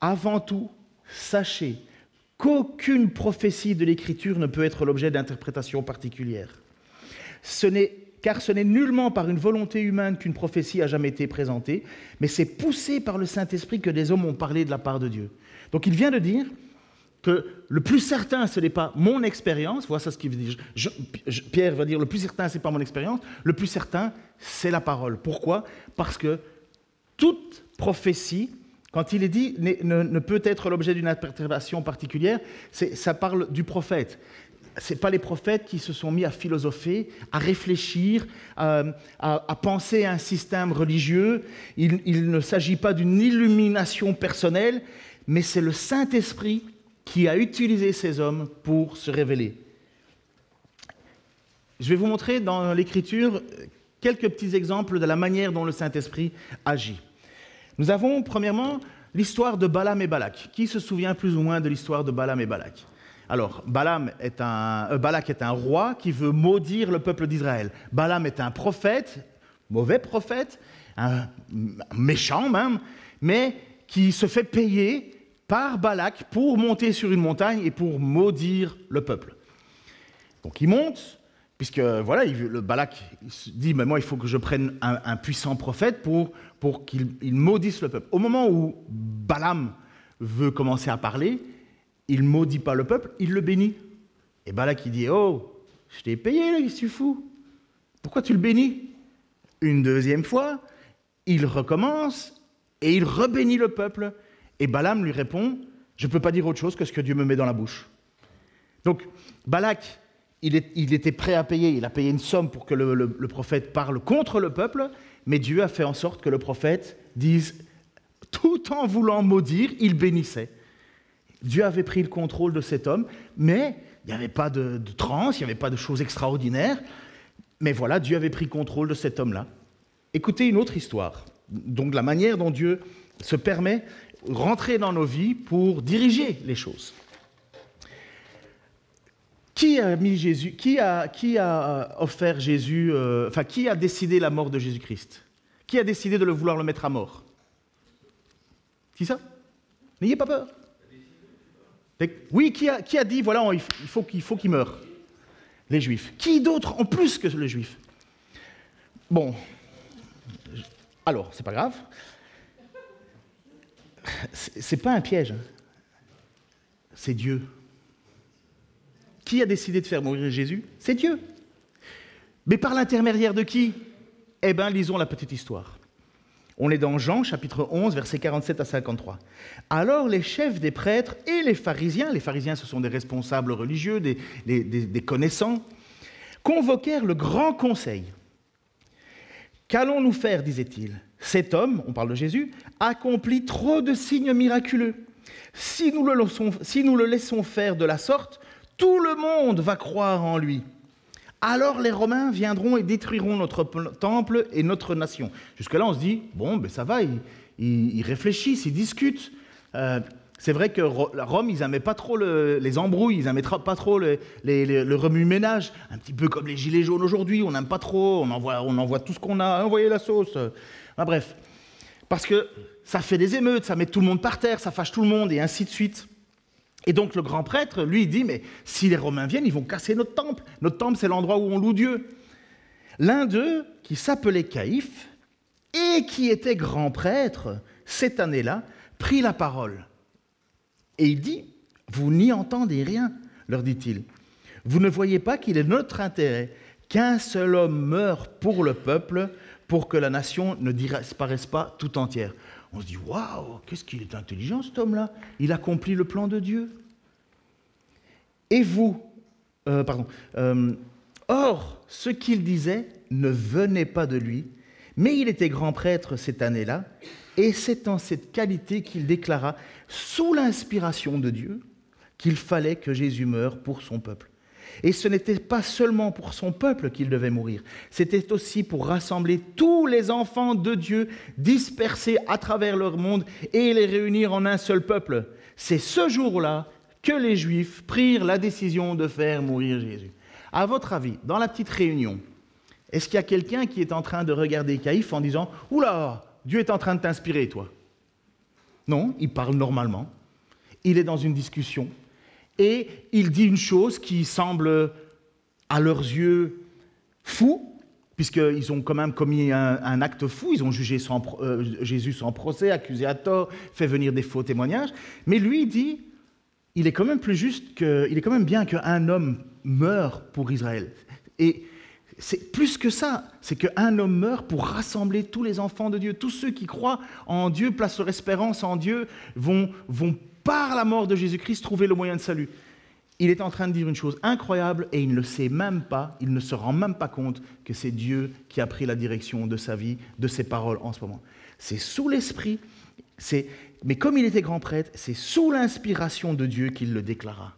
Avant tout, sachez qu'aucune prophétie de l'Écriture ne peut être l'objet d'interprétation particulière. Ce n'est car ce n'est nullement par une volonté humaine qu'une prophétie a jamais été présentée, mais c'est poussé par le Saint-Esprit que des hommes ont parlé de la part de Dieu. Donc il vient de dire que le plus certain, ce n'est pas mon expérience, voilà ce qu'il dire. Pierre va dire le plus certain, ce n'est pas mon expérience, le plus certain, c'est la parole. Pourquoi? Parce que toute prophétie, quand il est dit, ne, peut être l'objet d'une interprétation particulière, ça parle du prophète. ce pas les prophètes qui se sont mis à philosopher, à réfléchir, à, penser à un système religieux. Il, il ne s'agit pas d'une illumination personnelle, mais c'est le Saint-Esprit qui a utilisé ces hommes pour se révéler. Je vais vous montrer dans l'Écriture quelques petits exemples de la manière dont le Saint-Esprit agit. Nous avons premièrement l'histoire de Balaam et Balak. Qui se souvient plus ou moins de l'histoire de Balaam et Balak? Alors, Balaam est un, euh, Balak est un roi qui veut maudire le peuple d'Israël. Balaam est un prophète, mauvais prophète, un méchant même, mais qui se fait payer par Balak pour monter sur une montagne et pour maudire le peuple. Donc il monte, puisque voilà, le Balak dit, mais moi il faut que je prenne un, puissant prophète pour, pour qu'il maudisse le peuple. Au moment où Balaam veut commencer à parler, il maudit pas le peuple, il le bénit. Et Balak il dit Oh, je t'ai payé, là, qu'est-ce que tu Pourquoi tu le bénis? Une deuxième fois, il recommence et il rebénit le peuple. Et Balaam lui répond Je ne peux pas dire autre chose que ce que Dieu me met dans la bouche. Donc, Balak, il, était prêt à payer, il a payé une somme pour que le, prophète parle contre le peuple, mais Dieu a fait en sorte que le prophète dise, tout en voulant maudire, il bénissait. Dieu avait pris le contrôle de cet homme, mais il n'y avait pas de, transe, il n'y avait pas de choses extraordinaires. Mais voilà, Dieu avait pris contrôle de cet homme-là. Écoutez une autre histoire. Donc la manière dont Dieu se permet rentrer dans nos vies pour diriger les choses. Qui a mis Jésus Qui a, a offert Jésus euh, Enfin, qui a décidé la mort de Jésus-Christ? Qui a décidé de le vouloir le mettre à mort? Qui ça? N'ayez pas peur. Oui, qui a, dit, voilà, il faut qu'il meure Les Juifs. Qui d'autre en plus que les Juifs? Bon, alors, c'est pas grave. C'est pas un piège. Hein. C'est Dieu. Qui a décidé de faire mourir Jésus? C'est Dieu. Mais par l'intermédiaire de qui? Eh bien, lisons la petite histoire. On est dans Jean chapitre 11, versets 47 à 53. Alors les chefs des prêtres et les pharisiens, les pharisiens ce sont des responsables religieux, des, connaissants, convoquèrent le grand conseil. Qu'allons-nous faire, disait-il Cet homme, on parle de Jésus, accomplit trop de signes miraculeux. Si nous, le laissons, faire de la sorte, tout le monde va croire en lui alors les Romains viendront et détruiront notre temple et notre nation. Jusque-là, on se dit, bon, ben ça va, ils, réfléchissent, ils discutent. Euh, c'est vrai que Rome, ils n'aimaient pas trop les embrouilles, ils n'aimaient pas trop le remue-ménage, un petit peu comme les gilets jaunes aujourd'hui, on n'aime pas trop, on on envoie tout ce qu'on a, envoyez la sauce. Bref, parce que ça fait des émeutes, ça met tout le monde par terre, ça fâche tout le monde, et ainsi de suite. Et donc le grand prêtre, lui, dit, mais si les Romains viennent, ils vont casser notre temple. Notre temple, c'est l'endroit où on loue Dieu. L'un d'eux, qui s'appelait Caïphe, et qui était grand prêtre, cette année-là, prit la parole. Et il dit, vous n'y entendez rien, leur dit-il. Vous ne voyez pas qu'il est notre intérêt qu'un seul homme meure pour le peuple, pour que la nation ne disparaisse pas tout entière. On se dit waouh, qu'est-ce qu'il est intelligent cet homme-là Il accomplit le plan de Dieu. Et vous, euh, pardon, euh, or, ce qu'il disait ne venait pas de lui, mais il était grand prêtre cette année-là, et c'est en cette qualité qu'il déclara, sous l'inspiration de Dieu, qu'il fallait que Jésus meure pour son peuple. Et ce n'était pas seulement pour son peuple qu'il devait mourir, c'était aussi pour rassembler tous les enfants de Dieu dispersés à travers leur monde et les réunir en un seul peuple. C'est ce jour-là que les Juifs prirent la décision de faire mourir Jésus. À votre avis, dans la petite réunion, est-ce qu'il y a quelqu'un qui est en train de regarder Caïphe en disant Oula, Dieu est en train de t'inspirer, toi Non, il parle normalement. Il est dans une discussion et il dit une chose qui semble à leurs yeux fou, puisqu'ils ont quand même commis un, acte fou, ils ont jugé euh, Jésus sans procès, accusé à tort, fait venir des faux témoignages, mais lui dit, il est quand même plus juste que, est quand même bien qu'un homme meure pour Israël. Et c'est plus que ça, c'est qu'un homme meurt pour rassembler tous les enfants de Dieu, tous ceux qui croient en Dieu, placent leur espérance en Dieu, vont, vont par la mort de Jésus-Christ, trouver le moyen de salut. il est en train de dire une chose incroyable et il ne le sait même pas, il ne se rend même pas compte que c'est Dieu qui a pris la direction de sa vie, de ses paroles en ce moment. C'est sous l'esprit, mais comme il était grand prêtre, c'est sous l'inspiration de Dieu qu'il le déclara.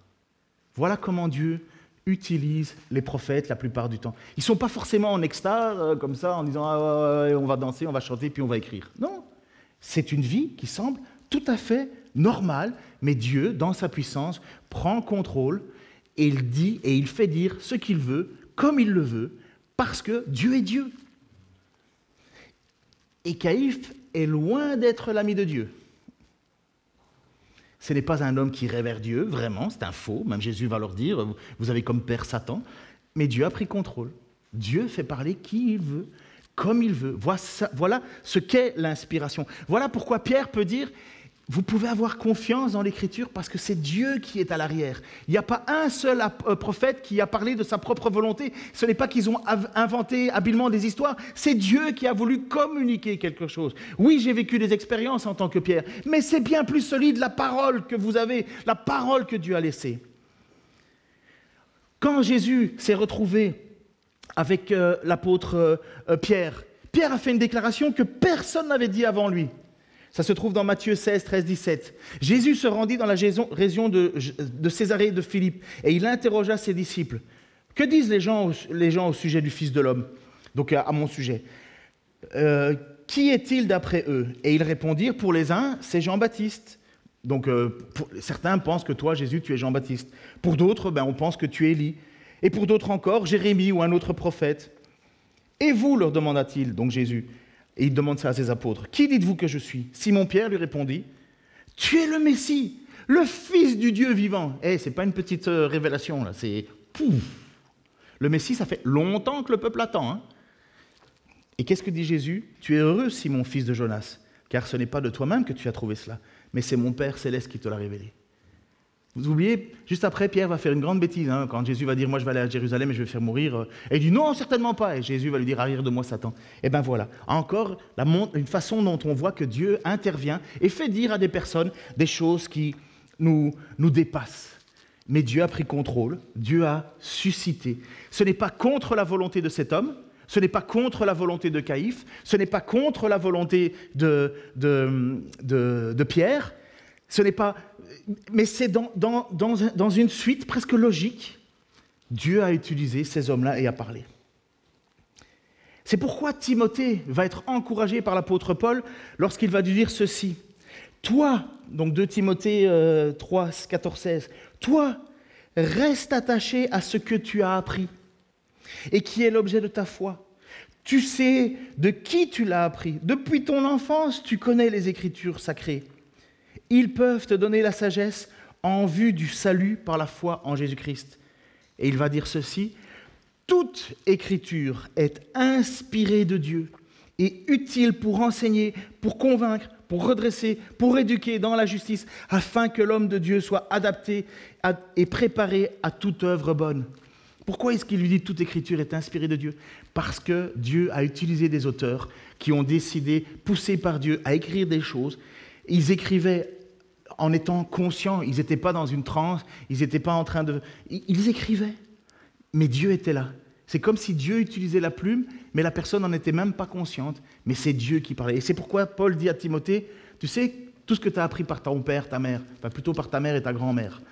Voilà comment Dieu utilise les prophètes la plupart du temps. Ils ne sont pas forcément en extase, euh, comme ça, en disant ah, on va danser, on va chanter, puis on va écrire. Non, c'est une vie qui semble tout à fait normale, mais Dieu, dans sa puissance, prend contrôle et il dit et il fait dire ce qu'il veut, comme il le veut, parce que Dieu est Dieu. Et Caïphe est loin d'être l'ami de Dieu. Ce n'est pas un homme qui révère Dieu, vraiment, c'est un faux, même Jésus va leur dire, vous avez comme père Satan, mais Dieu a pris contrôle. Dieu fait parler qui il veut, comme il veut. Voilà ce qu'est l'inspiration. Voilà pourquoi Pierre peut dire, vous pouvez avoir confiance dans l'écriture parce que c'est Dieu qui est à l'arrière. Il n'y a pas un seul euh, prophète qui a parlé de sa propre volonté. Ce n'est pas qu'ils ont inventé habilement des histoires, c'est Dieu qui a voulu communiquer quelque chose. Oui, j'ai vécu des expériences en tant que Pierre, mais c'est bien plus solide la parole que vous avez, la parole que Dieu a laissée. Quand Jésus s'est retrouvé avec euh, l'apôtre euh, Pierre, Pierre a fait une déclaration que personne n'avait dit avant lui. Ça se trouve dans Matthieu 16, 13, 17. Jésus se rendit dans la région de, de Césarée de Philippe et il interrogea ses disciples. Que disent les gens, au sujet du Fils de l'homme? Donc à, mon sujet. Euh, qui est-il d'après eux? Et ils répondirent, pour les uns, c'est Jean-Baptiste. Donc euh, certains pensent que toi, Jésus, tu es Jean-Baptiste. Pour d'autres, ben, on pense que tu es Élie. Et pour d'autres encore, Jérémie ou un autre prophète. Et vous, leur demanda-t-il, donc Jésus, et il demande ça à ses apôtres. Qui dites-vous que je suis? Simon-Pierre lui répondit, Tu es le Messie, le Fils du Dieu vivant. Eh, c'est pas une petite euh, révélation, là, c'est pouf. Le Messie, ça fait longtemps que le peuple attend. Hein. et qu'est-ce que dit Jésus? Tu es heureux, Simon, fils de Jonas, car ce n'est pas de toi-même que tu as trouvé cela, mais c'est mon Père céleste qui te l'a révélé. Vous oubliez, juste après, Pierre va faire une grande bêtise. Hein, quand Jésus va dire Moi, je vais aller à Jérusalem et je vais faire mourir. Euh, et il dit Non, certainement pas. Et Jésus va lui dire Arrière de moi, Satan. Et bien voilà. Encore une façon dont on voit que Dieu intervient et fait dire à des personnes des choses qui nous, dépassent. Mais Dieu a pris contrôle, Dieu a suscité. Ce n'est pas contre la volonté de cet homme, ce n'est pas contre la volonté de Caïphe, ce n'est pas contre la volonté de Pierre, ce n'est pas mais c'est dans, une suite presque logique. Dieu a utilisé ces hommes-là et a parlé. C'est pourquoi Timothée va être encouragé par l'apôtre Paul lorsqu'il va lui dire ceci. Toi, donc de Timothée 3, 14, 16, toi, reste attaché à ce que tu as appris et qui est l'objet de ta foi. Tu sais de qui tu l'as appris. Depuis ton enfance, tu connais les écritures sacrées ils peuvent te donner la sagesse en vue du salut par la foi en Jésus-Christ. Et il va dire ceci, toute écriture est inspirée de Dieu et utile pour enseigner, pour convaincre, pour redresser, pour éduquer dans la justice, afin que l'homme de Dieu soit adapté et préparé à toute œuvre bonne. Pourquoi est-ce qu'il lui dit toute écriture est inspirée de Dieu? Parce que Dieu a utilisé des auteurs qui ont décidé, poussés par Dieu, à écrire des choses. Ils écrivaient en étant conscients. Ils n'étaient pas dans une transe, ils n'étaient pas en train de... Ils écrivaient, mais Dieu était là. C'est comme si Dieu utilisait la plume, mais la personne n'en était même pas consciente, mais c'est Dieu qui parlait. Et c'est pourquoi Paul dit à Timothée, tu sais, tout ce que tu as appris par ton père, ta mère, enfin plutôt par ta mère et ta grand-mère,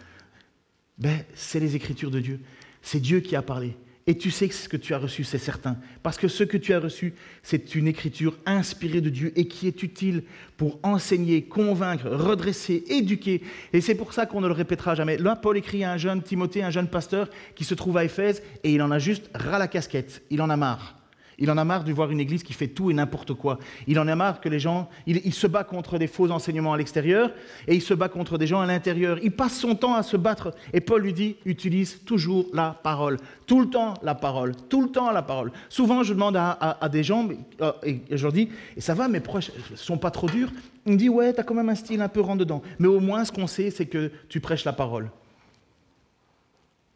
ben, c'est les écritures de Dieu. C'est Dieu qui a parlé. Et tu sais que ce que tu as reçu, c'est certain. Parce que ce que tu as reçu, c'est une écriture inspirée de Dieu et qui est utile pour enseigner, convaincre, redresser, éduquer. Et c'est pour ça qu'on ne le répétera jamais. Là, Paul écrit à un jeune Timothée, un jeune pasteur, qui se trouve à Éphèse, et il en a juste ras la casquette. Il en a marre. Il en a marre de voir une église qui fait tout et n'importe quoi. Il en a marre que les gens. Il, se bat contre des faux enseignements à l'extérieur et il se bat contre des gens à l'intérieur. Il passe son temps à se battre. Et Paul lui dit utilise toujours la parole. Tout le temps la parole. Tout le temps la parole. Souvent, je demande à, des gens, euh, et je leur dis et ça va, mes proches sont pas trop durs? Ils me disent ouais, tu as quand même un style un peu rentre dedans. Mais au moins, ce qu'on sait, c'est que tu prêches la parole.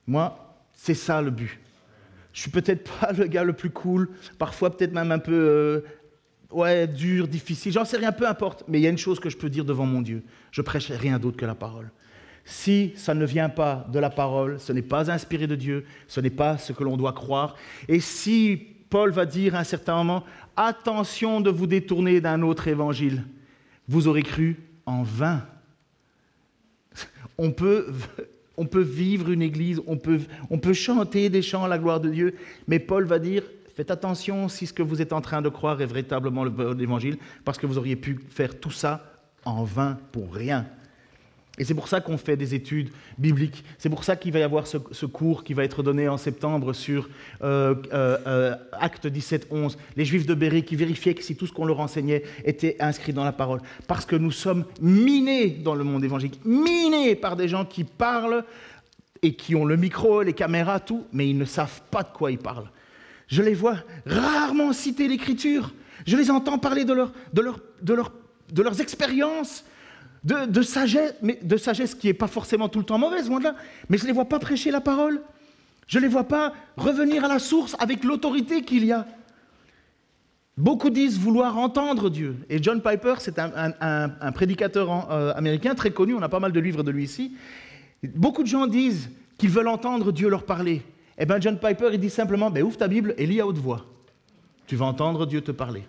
Moi, c'est ça le but. Je suis peut-être pas le gars le plus cool, parfois peut-être même un peu euh, ouais, dur, difficile, j'en sais rien, peu importe. Mais il y a une chose que je peux dire devant mon Dieu. Je prêche rien d'autre que la parole. Si ça ne vient pas de la parole, ce n'est pas inspiré de Dieu, ce n'est pas ce que l'on doit croire. Et si Paul va dire à un certain moment, attention de vous détourner d'un autre évangile, vous aurez cru en vain. On peut, on peut vivre une église, on peut, chanter des chants à la gloire de Dieu, mais Paul va dire, faites attention si ce que vous êtes en train de croire est véritablement l'évangile, parce que vous auriez pu faire tout ça en vain pour rien. Et c'est pour ça qu'on fait des études bibliques. C'est pour ça qu'il va y avoir ce, cours qui va être donné en septembre sur euh, euh, Acte 17, 11. Les Juifs de Béry qui vérifiaient que si tout ce qu'on leur enseignait était inscrit dans la parole. Parce que nous sommes minés dans le monde évangélique, minés par des gens qui parlent et qui ont le micro, les caméras, tout, mais ils ne savent pas de quoi ils parlent. Je les vois rarement citer l'Écriture. Je les entends parler de, de, de, de leurs expériences de, sagesse, qui n'est pas forcément tout le temps mauvaise, mais je ne les vois pas prêcher la parole. Je ne les vois pas revenir à la source avec l'autorité qu'il y a. Beaucoup disent vouloir entendre Dieu. Et John Piper, c'est un, prédicateur euh, américain très connu, on a pas mal de livres de lui ici. Beaucoup de gens disent qu'ils veulent entendre Dieu leur parler. Eh bien, John Piper, il dit simplement, ben, ouvre ta Bible et lis à haute voix. Tu vas entendre Dieu te parler.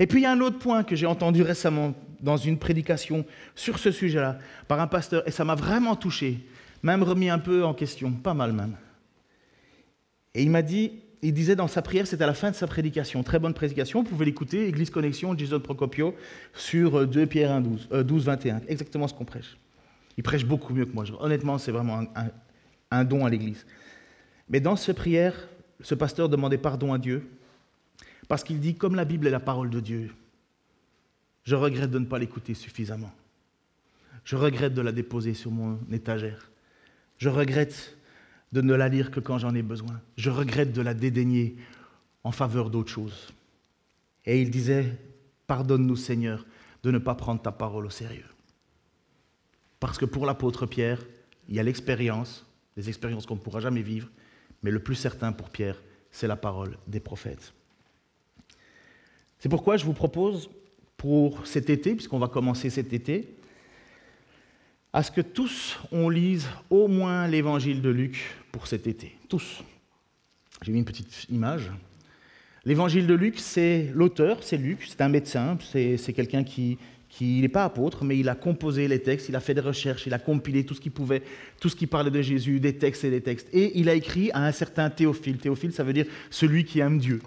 Et puis il y a un autre point que j'ai entendu récemment dans une prédication sur ce sujet-là par un pasteur, et ça m'a vraiment touché, même remis un peu en question, pas mal même. Et il m'a dit, il disait dans sa prière, c'était à la fin de sa prédication, très bonne prédication, vous pouvez l'écouter, Église Connexion, Jason Procopio, sur 2 Pierre 1, 12, 12 21, exactement ce qu'on prêche. Il prêche beaucoup mieux que moi, honnêtement, c'est vraiment un don à l'Église. Mais dans cette prière, ce pasteur demandait pardon à Dieu parce qu'il dit, comme la Bible est la parole de Dieu, je regrette de ne pas l'écouter suffisamment. Je regrette de la déposer sur mon étagère. Je regrette de ne la lire que quand j'en ai besoin. Je regrette de la dédaigner en faveur d'autre chose. Et il disait, pardonne-nous Seigneur de ne pas prendre ta parole au sérieux. Parce que pour l'apôtre Pierre, il y a l'expérience, des expériences qu'on ne pourra jamais vivre, mais le plus certain pour Pierre, c'est la parole des prophètes. C'est pourquoi je vous propose pour cet été, puisqu'on va commencer cet été, à ce que tous on lise au moins l'évangile de Luc pour cet été. Tous. J'ai mis une petite image. L'évangile de Luc, c'est l'auteur, c'est Luc, c'est un médecin, c'est quelqu'un qui, qui n'est pas apôtre, mais il a composé les textes, il a fait des recherches, il a compilé tout ce qu'il pouvait, tout ce qui parlait de Jésus, des textes et des textes. Et il a écrit à un certain Théophile. Théophile, ça veut dire celui qui aime Dieu.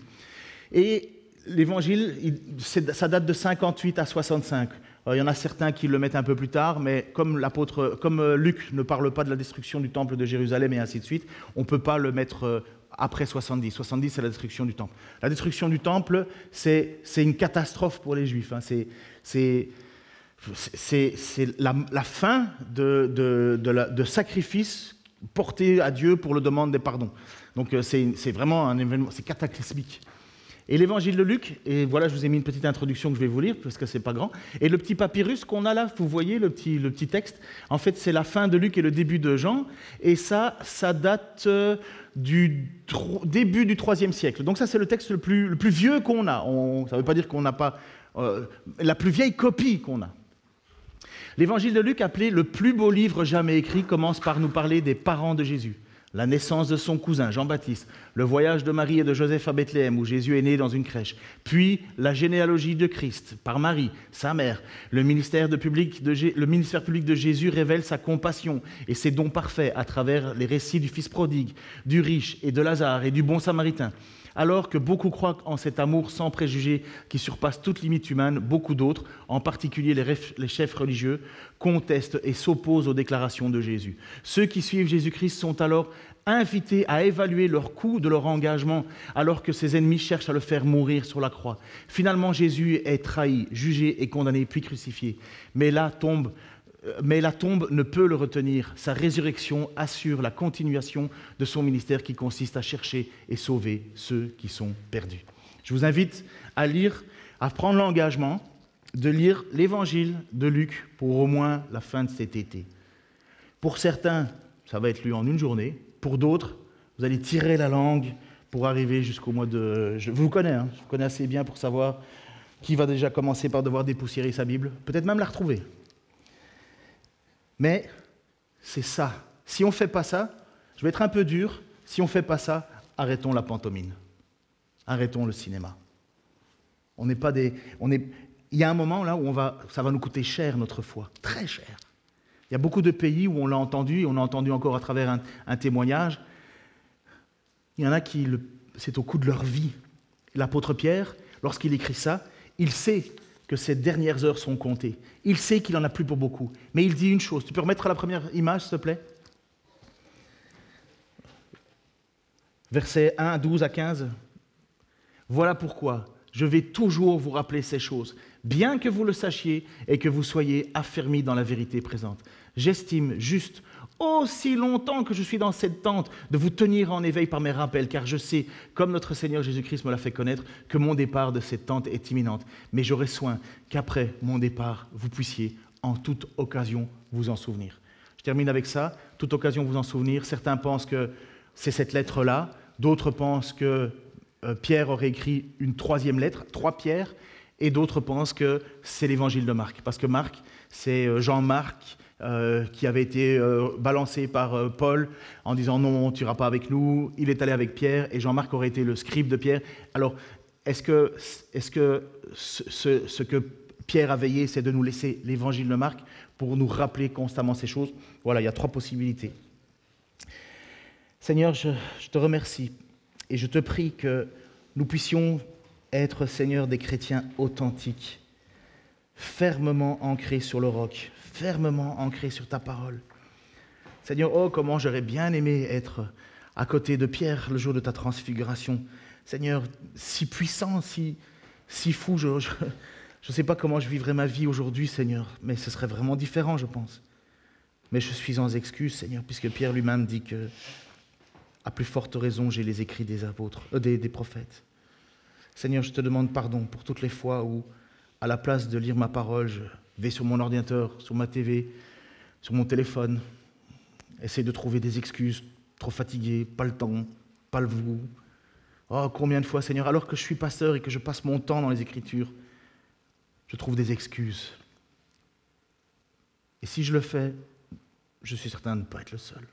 Et l'évangile, ça date de 58 à 65. il y en a certains qui le mettent un peu plus tard, mais comme euh, Luc ne parle pas de la destruction du temple de Jérusalem et ainsi de suite, on ne peut pas le mettre euh, après 70. 70, c'est la destruction du temple. La destruction du temple, c'est une catastrophe pour les Juifs. Hein. C'est la, fin de, de, de, sacrifices portés à Dieu pour le demande des pardons. Donc euh, c'est vraiment un événement, c'est cataclysmique. Et l'évangile de Luc, et voilà, je vous ai mis une petite introduction que je vais vous lire, parce que c'est pas grand. Et le petit papyrus qu'on a là, vous voyez le petit, le petit texte, en fait, c'est la fin de Luc et le début de Jean. Et ça, ça date euh, du début du IIIe siècle. Donc ça, c'est le texte le plus, le plus vieux qu'on a. ça ne veut pas dire qu'on n'a pas... Euh, la plus vieille copie qu'on a. L'évangile de Luc, appelé le plus beau livre jamais écrit, commence par nous parler des parents de Jésus la naissance de son cousin Jean-Baptiste, le voyage de Marie et de Joseph à Bethléem où Jésus est né dans une crèche, puis la généalogie de Christ par Marie, sa mère. Le ministère, public de, Jésus révèle sa compassion et ses dons parfaits à travers les récits du Fils prodigue, du riche et de Lazare et du bon Samaritain. Alors que beaucoup croient en cet amour sans préjugés qui surpasse toute limite humaine, beaucoup d'autres, en particulier les chefs religieux, contestent et s'opposent aux déclarations de Jésus. Ceux qui suivent Jésus-Christ sont alors invités à évaluer leur coût de leur engagement alors que ses ennemis cherchent à le faire mourir sur la croix. Finalement, Jésus est trahi, jugé et condamné, puis crucifié. Mais là tombe mais la tombe ne peut le retenir. Sa résurrection assure la continuation de son ministère qui consiste à chercher et sauver ceux qui sont perdus. Je vous invite à lire, à prendre l'engagement de lire l'évangile de Luc pour au moins la fin de cet été. Pour certains, ça va être lu en une journée. Pour d'autres, vous allez tirer la langue pour arriver jusqu'au mois de... Je vous connais, hein, je vous connais assez bien pour savoir qui va déjà commencer par devoir dépoussiérer sa Bible, peut-être même la retrouver. Mais c'est ça. Si on ne fait pas ça, je vais être un peu dur, si on ne fait pas ça, arrêtons la pantomime. Arrêtons le cinéma. On n'est pas des. On est, il y a un moment là où on va, ça va nous coûter cher notre foi, très cher. Il y a beaucoup de pays où on l'a entendu, et on a entendu encore à travers un, un témoignage. Il y en a qui, c'est au coût de leur vie. L'apôtre Pierre, lorsqu'il écrit ça, il sait que ses dernières heures sont comptées. Il sait qu'il n'en a plus pour beaucoup. Mais il dit une chose. Tu peux remettre la première image, s'il te plaît? Versets 1, 12 à 15. Voilà pourquoi je vais toujours vous rappeler ces choses, bien que vous le sachiez et que vous soyez affermis dans la vérité présente. J'estime juste, aussi longtemps que je suis dans cette tente, de vous tenir en éveil par mes rappels, car je sais, comme notre Seigneur Jésus-Christ me l'a fait connaître, que mon départ de cette tente est imminente. Mais j'aurai soin qu'après mon départ, vous puissiez en toute occasion vous en souvenir. Je termine avec ça, toute occasion vous en souvenir. Certains pensent que c'est cette lettre-là, d'autres pensent que euh, Pierre aurait écrit une troisième lettre, trois pierres, et d'autres pensent que c'est l'évangile de Marc, parce que Marc, c'est euh, Jean-Marc euh, qui avait été balancé par Paul en disant non, tu n'iras pas avec nous. Il est allé avec Pierre, et Jean-Marc aurait été le scribe de Pierre. Alors, est-ce que, est que ce, ce, que Pierre a veillé, c'est de nous laisser l'évangile de Marc pour nous rappeler constamment ces choses? Voilà, il y a trois possibilités. Seigneur, je, je te remercie et je te prie que nous puissions être, Seigneur, des chrétiens authentiques, fermement ancrés sur le roc, fermement ancrés sur ta parole. Seigneur, oh, comment j'aurais bien aimé être à côté de Pierre le jour de ta transfiguration. Seigneur, si puissant, si, si fou, je ne sais pas comment je vivrais ma vie aujourd'hui, Seigneur, mais ce serait vraiment différent, je pense. Mais je suis en excuse, Seigneur, puisque Pierre lui-même dit que à plus forte raison, j'ai les écrits des apôtres, euh, des, des prophètes. Seigneur, je te demande pardon pour toutes les fois où, à la place de lire ma parole, je vais sur mon ordinateur, sur ma TV, sur mon téléphone, essayer de trouver des excuses, trop fatigué, pas le temps, pas le vous. Oh, combien de fois, Seigneur, alors que je suis pasteur et que je passe mon temps dans les Écritures, je trouve des excuses. Et si je le fais, je suis certain de ne pas être le seul.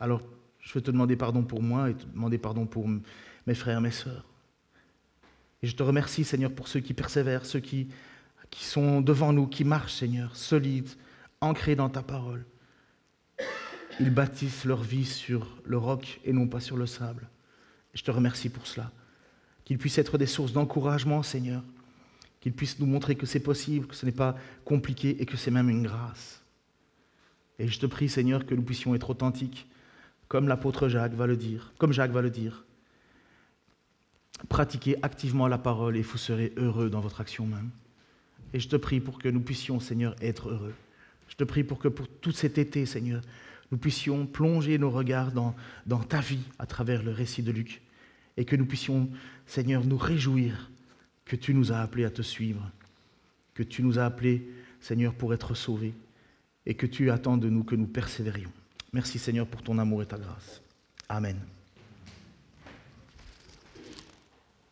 Alors, je veux te demander pardon pour moi et te demander pardon pour mes frères, mes sœurs. Et je te remercie, Seigneur, pour ceux qui persévèrent, ceux qui, sont devant nous, qui marchent, Seigneur, solides, ancrés dans ta parole. Ils bâtissent leur vie sur le roc et non pas sur le sable. Et je te remercie pour cela. Qu'ils puissent être des sources d'encouragement, Seigneur. Qu'ils puissent nous montrer que c'est possible, que ce n'est pas compliqué et que c'est même une grâce. Et je te prie, Seigneur, que nous puissions être authentiques comme l'apôtre Jacques va le dire, comme Jacques va le dire. Pratiquez activement la parole et vous serez heureux dans votre action même. Et je te prie pour que nous puissions, Seigneur, être heureux. Je te prie pour que pour tout cet été, Seigneur, nous puissions plonger nos regards dans, dans ta vie à travers le récit de Luc. Et que nous puissions, Seigneur, nous réjouir que tu nous as appelés à te suivre, que tu nous as appelés, Seigneur, pour être sauvés, et que tu attends de nous que nous persévérions. Merci Seigneur pour ton amour et ta grâce. Amen.